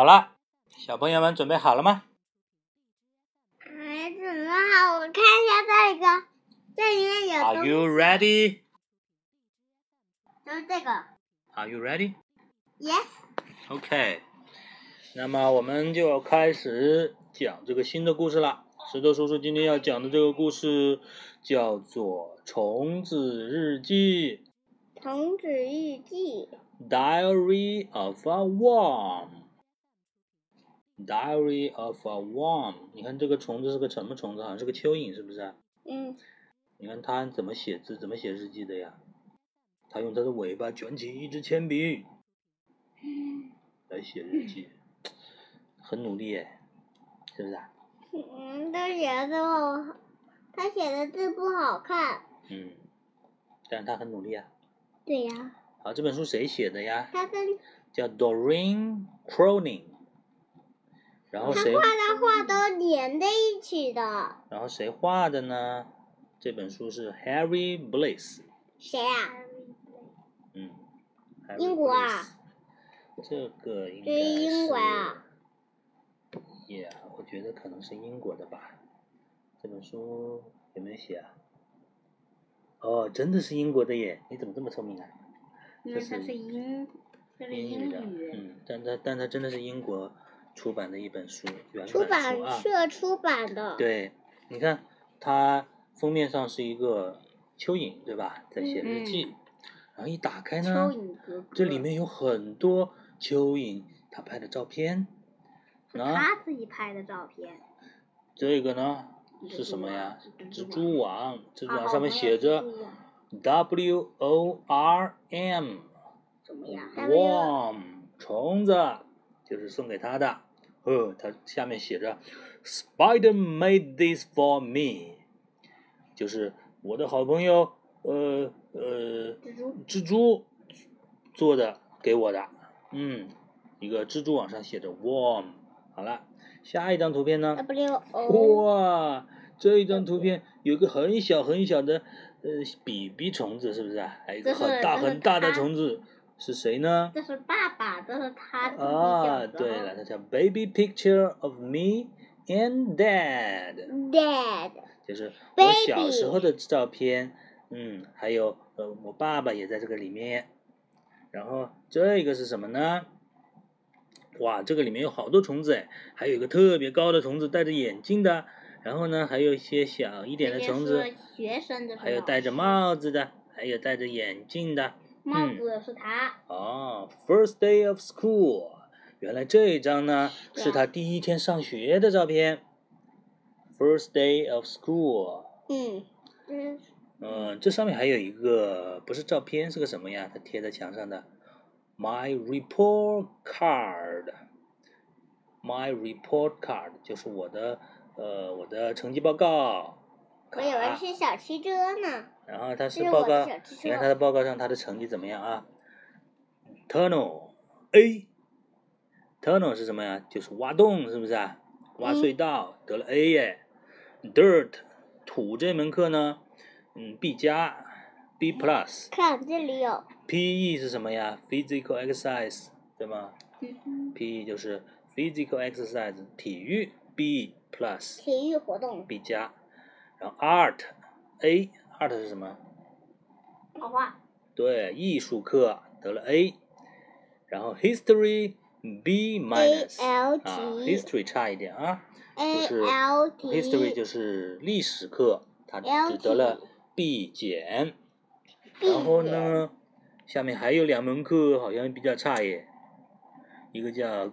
好了，小朋友们准备好了吗？还准备好，我看一下这个，这里面有 Are you ready? 就是这个 Are you ready?，yes，OK，那么我们就要开始讲这个新的故事了。石头叔叔今天要讲的这个故事叫做《虫子日记虫子日记，》（Diary of a Worm）。Diary of a Worm，你看这个虫子是个什么虫子？好像是个蚯蚓，是不是啊？嗯，你看它怎么写字，怎么写日记的呀？它用它的尾巴卷起一支铅笔来写日记，很努力耶，是不是啊？嗯，他写的字不好，他写的字不好看。嗯，但是他很努力啊。对呀，好，这本书谁写的呀？他跟叫 Doreen Cronin。然后谁他画？的画都连在一起的。然后谁画的呢？这本书是 Harry Bliss。谁啊？嗯。Harry 英国啊。这个应该这是英国啊是。Yeah，我觉得可能是英国的吧。这本书有没有写啊？哦，真的是英国的耶！你怎么这么聪明啊？因为它是英，这英语的，嗯，但它但它真的是英国出版的一本书，原出版版书啊。社出版的。对，你看它封面上是一个蚯蚓，对吧？在写日记，然后一打开呢，蚯蚓哥哥。这里面有很多蚯蚓他拍的照片。他自己拍的照片。这个呢是什么呀？蜘蛛网，蜘蛛网上面写着 W O R M。怎么样 worm 虫子就是送给他的。哦，它下面写着 Spider made this for me，就是我的好朋友呃呃蜘蛛蜘蛛做的给我的。嗯，一个蜘蛛网上写着 warm，。好了，下一张图片呢？W 哇，这一张图片有个很小很小的呃比比虫子，是不是啊？还有一个很大很大的虫子，是谁呢？这是爸爸，这是他自己啊，小时候对了，它叫 Baby Picture of Me and Dad，Dad，就是我小时候的照片。嗯，还有呃，我爸爸也在这个里面。然后这个是什么呢？哇，这个里面有好多虫子哎，还有一个特别高的虫子，戴着眼镜的。然后呢，还有一些小一点的虫子，学生的，还有戴着帽子的，还有戴着眼镜的。帽子是他。哦，First day of school，原来这一张呢是他第一天上学的照片。First day of school，嗯，嗯，嗯，这上面还有一个不是照片，是个什么呀？它贴在墙上的，My report card，My report card 就是我的呃我的成绩报告。我以为是小汽车呢。然后他是报告你看车他的报告上他的成绩怎么样啊？Tunnel A，Tunnel 是什么呀？就是挖洞，是不是啊？挖隧道，得了 A 耶。Dirt 土这门课呢，嗯，B 加，B plus。看这里有，PE 是什么呀？Physical exercise，对吗嗯？PE 就是 physical exercise，体育，B plus。体育活动，B 加，然后 Art A，Art 是什么？画画，对，艺术课得了 A，然后 History B minus 啊级，History 差一点啊，就是 History 就是历史课，他 L 只得了 B 减，然后呢，下面还有两门课好像比较差耶，一个叫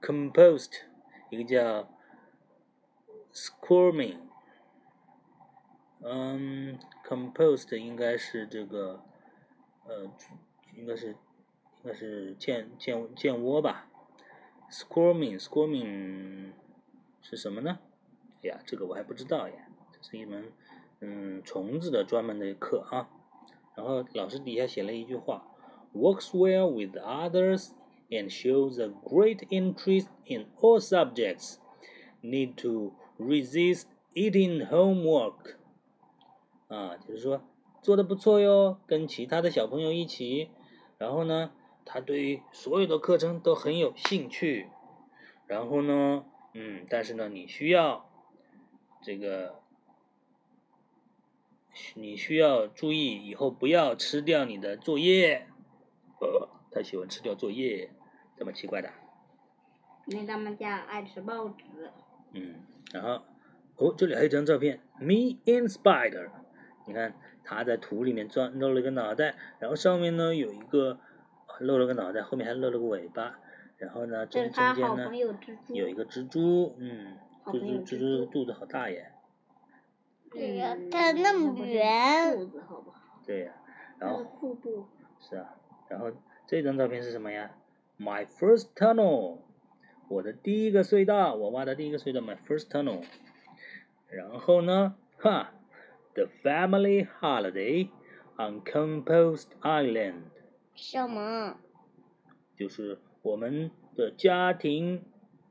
composed，一个叫 Squirming。嗯，composed 应该是这个，呃，应该是应该是建建建窝吧。squirming，squirming 是什么呢？哎呀，这个我还不知道呀。这是一门嗯虫子的专门的课啊。然后老师底下写了一句话：works well with others and shows a great interest in all subjects. Need to resist eating homework. 啊，就是说做的不错哟，跟其他的小朋友一起，然后呢，他对于所有的课程都很有兴趣。然后呢，嗯，但是呢，你需要这个，你需要注意以后不要吃掉你的作业。呃，他喜欢吃掉作业，这么奇怪的。因为他们家爱吃报纸。嗯，然后哦，这里还有一张照片，Me and Spider。你看他在土里面钻露了个脑袋，然后上面呢有一个露了个脑袋，后面还露了个尾巴，然后呢中中间呢有一个蜘蛛，嗯，蜘蛛蜘蛛肚子好大耶。对呀，它那么圆。肚子好不好？对呀，然后腹部。是啊，然后这张照片是什么呀？My first tunnel，我的第一个隧道，我挖的第一个隧道，My first tunnel。然后呢，哈。The family holiday on Compost Island。什么？就是我们的家庭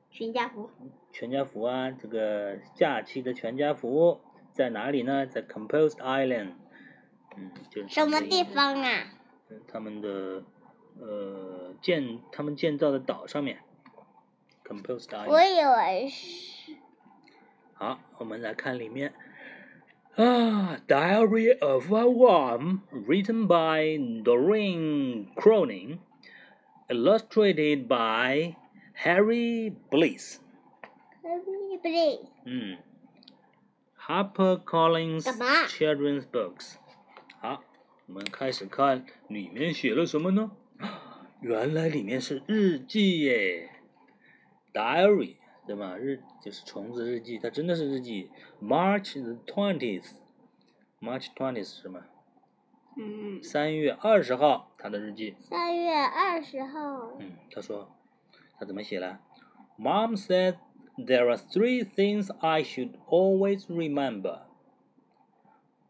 全家福。全家福啊，这个假期的全家福在哪里呢？在 Compost Island。嗯，就是什么地方啊？他们的呃建他们建造的岛上面。Compost Island。我以为是。好，我们来看里面。Ah, Diary of a Worm, written by Doreen Cronin, illustrated by Harry Bliss. Harry Bliss. 嗯，Harper Collins Children's Books。好，我们开始看里面写了什么呢？原来里面是日记耶，Diary。 对吧？日就是虫子日记，它真的是日记。March the twentieth，March twentieth 是什么？嗯。三月二十号，他的日记。三月二十号。嗯，他说，他怎么写了？Mom said there are three things I should always remember.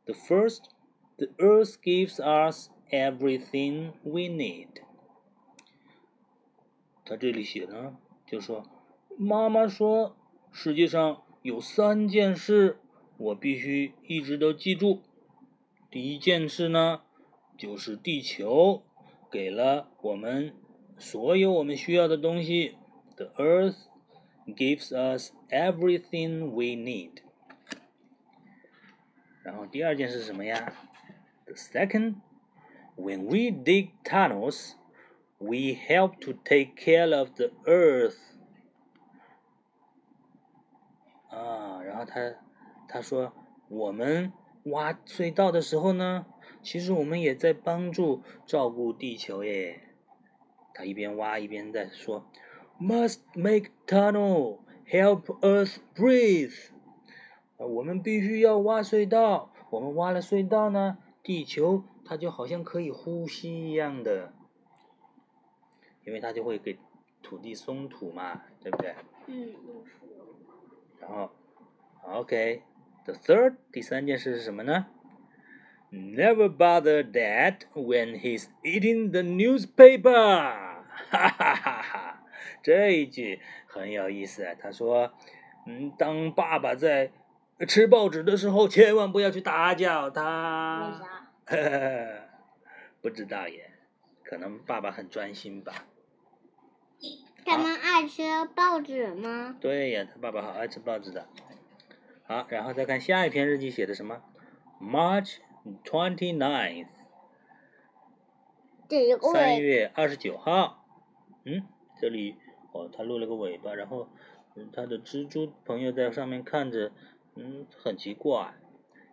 The first, the earth gives us everything we need. 他这里写呢，就说。 妈妈说：“世界上有三件事，我必须一直都记住。第一件事呢，就是地球给了我们所有我们需要的东西。The Earth gives us everything we need。然后第二件是什么呀？The second, when we dig tunnels, we help to take care of the Earth。”啊，然后他他说，我们挖隧道的时候呢，其实我们也在帮助照顾地球耶。他一边挖一边在说，must make tunnel help Earth breathe。我们必须要挖隧道，我们挖了隧道呢，地球它就好像可以呼吸一样的，因为它就会给土地松土嘛，对不对？嗯。然后，OK，the third 第三件事是什么呢？Never bother Dad when he's eating the newspaper。哈哈哈哈！这一句很有意思啊。他说：“嗯，当爸爸在吃报纸的时候，千万不要去打搅他。”为啥？不知道耶，可能爸爸很专心吧。他们爱吃报纸吗？对呀，他爸爸好爱吃报纸的。好，然后再看下一篇日记写的什么？March twenty ninth。三月二十九号。嗯，这里哦，他露了个尾巴，然后嗯，他的蜘蛛朋友在上面看着，嗯，很奇怪。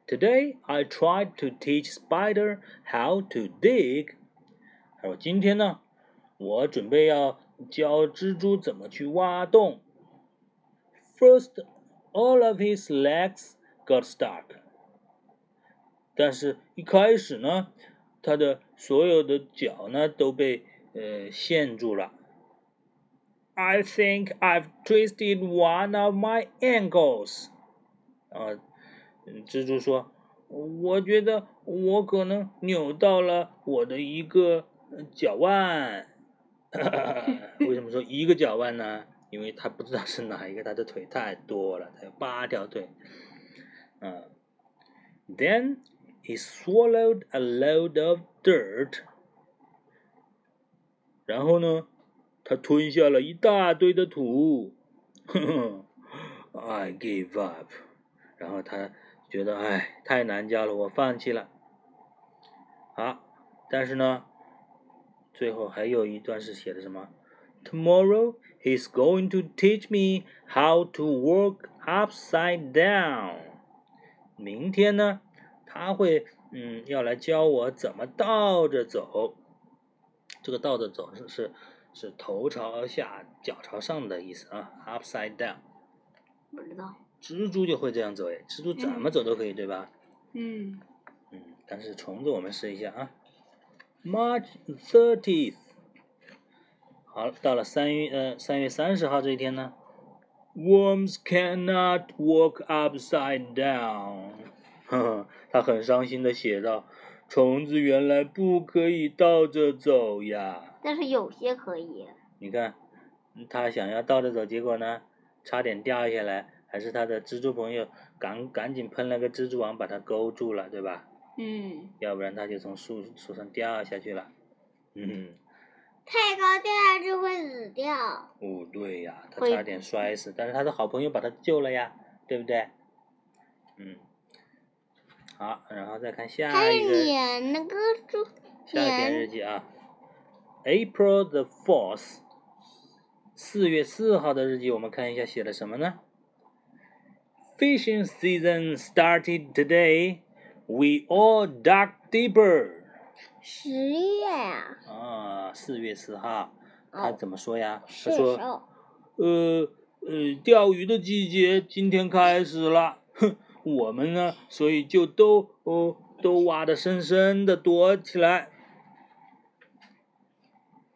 Today I tried to teach spider how to dig。他说今天呢，我准备要。教蜘蛛怎么去挖洞。First, all of his legs got stuck。但是，一开始呢，他的所有的脚呢都被呃陷住了。I think I've twisted one of my ankles。啊，蜘蛛说：“我觉得我可能扭到了我的一个脚腕。” 为什么说一个脚腕呢？因为他不知道是哪一个，他的腿太多了，他有八条腿。嗯，Then he swallowed a load of dirt。然后呢，他吞下了一大堆的土。I give up。然后他觉得哎太难教了，我放弃了。好，但是呢，最后还有一段是写的什么？Tomorrow he's going to teach me how to walk upside down。明天呢，他会嗯要来教我怎么倒着走。这个倒着走是是是头朝下脚朝上的意思啊，upside down。不知道。蜘蛛就会这样走诶，蜘蛛怎么走都可以，对吧？嗯。嗯，但是虫子我们试一下啊。March thirtieth。好，到了三月呃三月三十号这一天呢。Worms cannot walk upside down。呵呵，他很伤心的写道：“虫子原来不可以倒着走呀。”但是有些可以。你看，他想要倒着走，结果呢，差点掉下来。还是他的蜘蛛朋友赶赶紧喷了个蜘蛛网把它勾住了，对吧？嗯。要不然他就从树树上掉下去了。嗯。太高掉下去会死掉。哦，对呀，他差点摔死，但是他的好朋友把他救了呀，对不对？嗯。好，然后再看下一个。演那个猪。下一篇日记啊。April the fourth，四月四号的日记，我们看一下写的什么呢？Fishing season started today. We all dug deeper. 十月啊。啊，四月四号，他怎么说呀？他说，呃呃，钓鱼的季节今天开始了。哼，我们呢，所以就都哦都挖的深深的躲起来。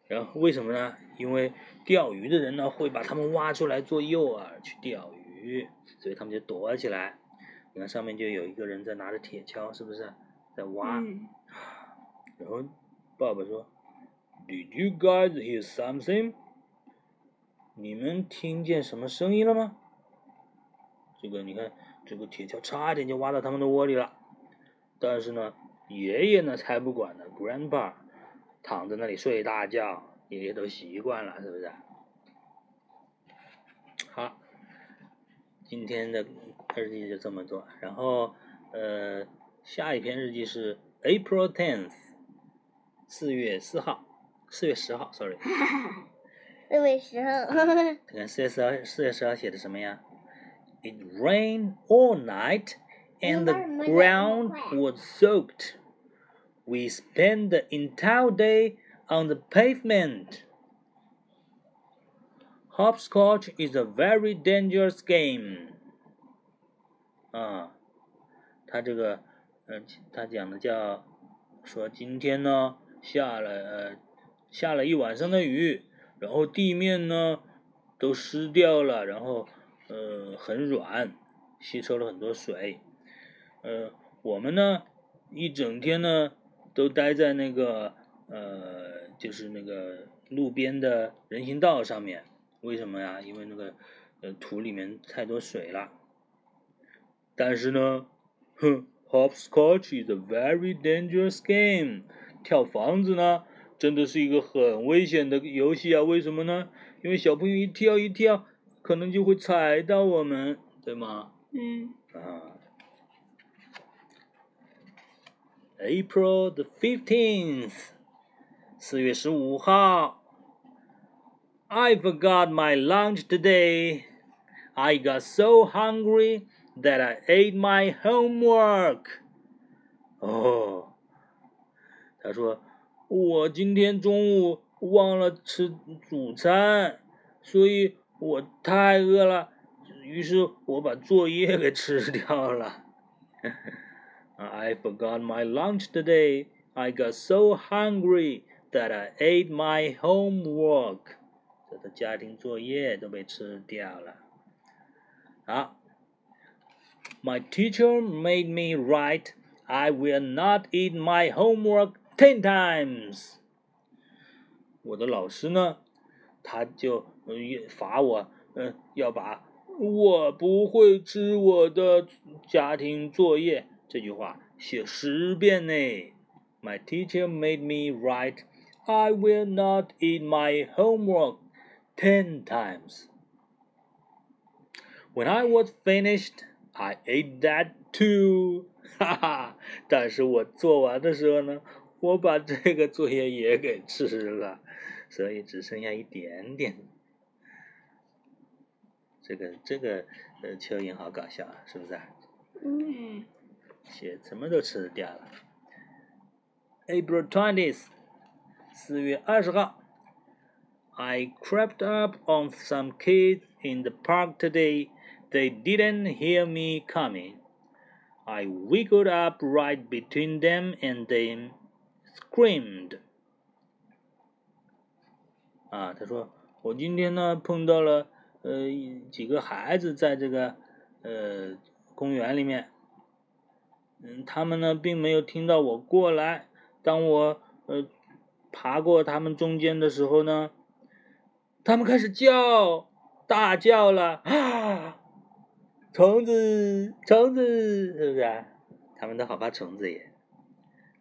然后为什么呢？因为钓鱼的人呢会把他们挖出来做诱饵去钓鱼。所以他们就躲起来，你看上面就有一个人在拿着铁锹，是不是在挖？然后爸爸说：“Did you guys hear something？你们听见什么声音了吗？”这个你看，这个铁锹差点就挖到他们的窝里了。但是呢，爷爷呢才不管呢，Grandpa 躺在那里睡大觉，爷爷都习惯了，是不是？好。今天的日记就这么多，然后呃，下一篇日记是 April tenth，四月四号，四月十号，sorry。四月十号。看四月十号，四月十号写的什么呀？It rained all night and the ground was soaked. We spent the entire day on the pavement. Hopscotch is a very dangerous game. 啊，他这个，嗯，他讲的叫，说今天呢下了呃下了一晚上的雨，然后地面呢都湿掉了，然后呃很软，吸收了很多水。呃，我们呢一整天呢都待在那个呃就是那个路边的人行道上面。为什么呀？因为那个呃土里面太多水了。但是呢，哼，Hopscotch is a very dangerous game。跳房子呢，真的是一个很危险的游戏啊！为什么呢？因为小朋友一跳一跳，可能就会踩到我们，对吗？嗯。啊。April the fifteenth，四月十五号。I forgot my lunch today. I got so hungry that I ate my homework. 哦，他说我今天中午忘了吃午餐，所以我太饿了，于是我把作业给吃掉了。I forgot my lunch today. I got so hungry that I ate my homework. 这个家庭作业都被吃掉了。好 ，My teacher made me write, "I will not eat my homework ten times." 我的老师呢，他就罚我，嗯，要把我不会吃我的家庭作业这句话写十遍呢。My teacher made me write, "I will not eat my homework." Ten times， When I was finished, I ate that too. 哈哈，但是我做完的时候呢，我把这个作业也给吃了，所以只剩下一点点。这个这个呃，蚯蚓好搞笑啊，是不是啊？嗯。写什么都吃掉了。April twentieth，四月二十号。I crept up on some kids in the park today. They didn't hear me coming. I wiggled up right between them and they screamed. 啊，他说我今天呢碰到了呃几个孩子在这个呃公园里面，嗯，他们呢并没有听到我过来。当我呃爬过他们中间的时候呢。他们开始叫，大叫了啊！虫子，虫子，是不是啊？他们都好怕虫子耶。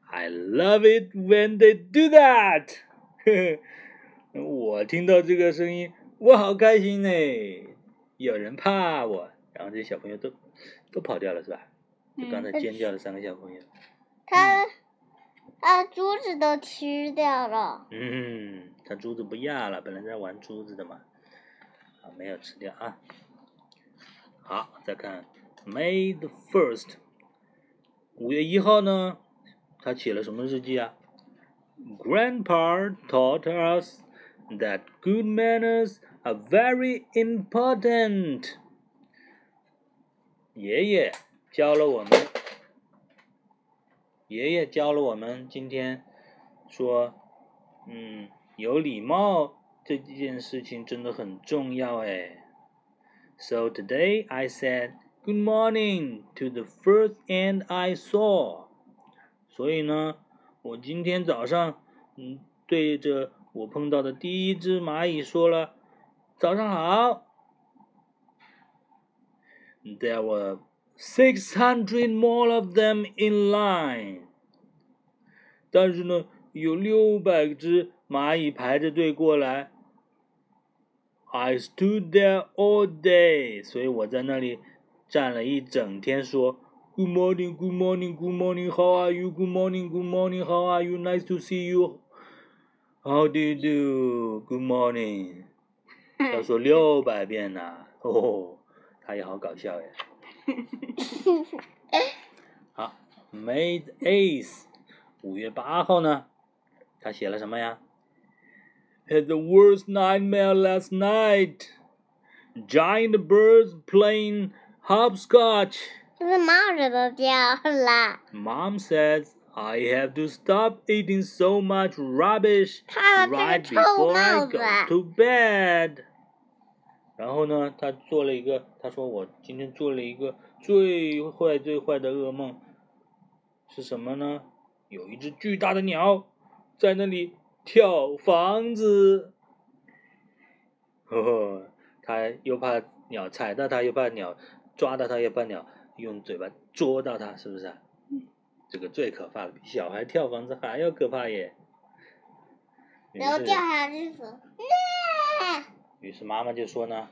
I love it when they do that。我听到这个声音，我好开心呢。有人怕我，然后这些小朋友都都跑掉了，是吧？就刚才尖叫的三个小朋友。他，他珠子都吃掉了。嗯。他珠子不要了，本来在玩珠子的嘛，啊，没有吃掉啊。好，再看 May the first，五月一号呢，他写了什么日记啊？Grandpa taught us that good manners are very important。爷爷教了我们，爷爷教了我们，今天说，嗯。有礼貌这件事情真的很重要哎。So today I said good morning to the first ant I saw。所以呢，我今天早上嗯对着我碰到的第一只蚂蚁说了早上好。There were six hundred more of them in line。但是呢，有六百只。蚂蚁排着队过来 ，I stood there all day，所以我在那里站了一整天，说 Good morning, Good morning, Good morning, How are you? Good morning, Good morning, How are you? Nice to see you. How do you do? Good morning. 要说六百遍呢，哦，他也好搞笑呀。好，May eighth，五月八号呢，他写了什么呀 ？had the worst nightmare last night. Giant birds playing hopscotch. Mom says I have to stop eating so much rubbish right before I go to bed. 然后呢，他做了一个，他说我今天做了一个最坏最坏的噩梦，是什么呢？有一只巨大的鸟在那里 跳房子，呵呵，他又怕鸟踩到他，又怕鸟抓到他，又怕鸟用嘴巴捉到他，是不是？这个最可怕了，比小孩跳房子还要可怕耶。然后掉下去时，于是妈妈就说呢：“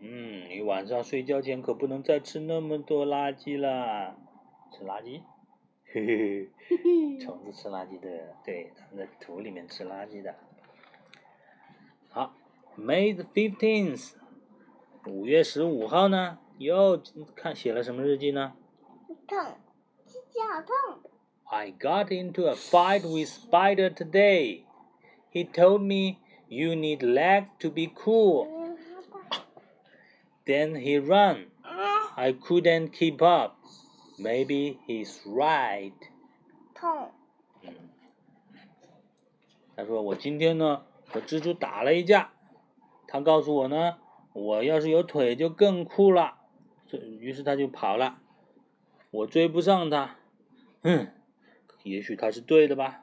嗯，你晚上睡觉前可不能再吃那么多垃圾了，吃垃圾。”嘿嘿嘿，虫子吃垃圾的，对，它们在土里面吃垃圾的。好，May the fifteenth，五月十五号呢，又看写了什么日记呢？痛，自己好痛。I got into a fight with Spider today. He told me you need legs to be cool. Then he ran. I couldn't keep up. Maybe he's right。痛。嗯。他说：“我今天呢和蜘蛛打了一架，他告诉我呢，我要是有腿就更酷了。于是他就跑了，我追不上他。嗯，也许他是对的吧。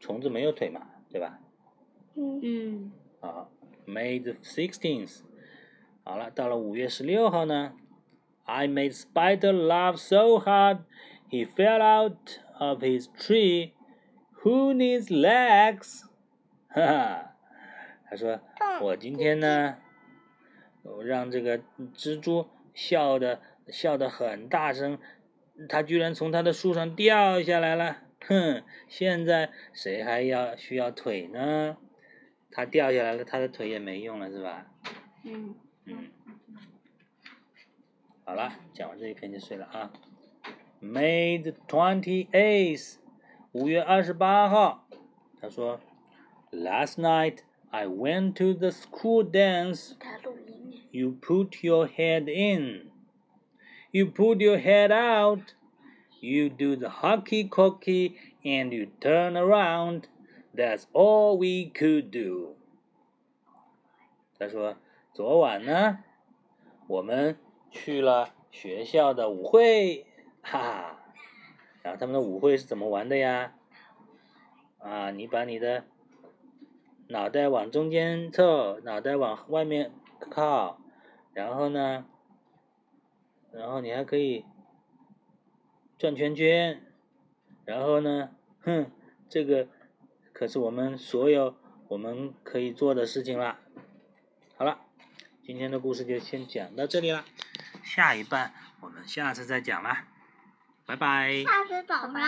虫子没有腿嘛，对吧？嗯。好，May the sixteenth。好了，到了五月十六号呢，I made Spider laugh so hard he fell out of his tree. Who needs legs？哈哈，他说：“我今天呢，我让这个蜘蛛笑的笑的很大声，它居然从它的树上掉下来了。哼，现在谁还要需要腿呢？它掉下来了，它的腿也没用了，是吧？嗯嗯。好了，讲完这一篇就睡了啊。May the twenty eighth，五月二十八号，他说，Last night I went to the school dance. 他录音呢。 You put your head in. You put your head out. You do the hockey cocky and you turn around. That's all we could do. 他说， 昨晚呢，我们去了学校的舞会，哈哈。然后他们的舞会是怎么玩的呀？啊，你把你的脑袋往中间凑，脑袋往外面靠，然后呢，然后你还可以转圈圈，然后呢，哼，这个可是我们所有我们可以做的事情啦。今天的故事就先讲到这里了，下一半我们下次再讲啦，拜拜。下次早上。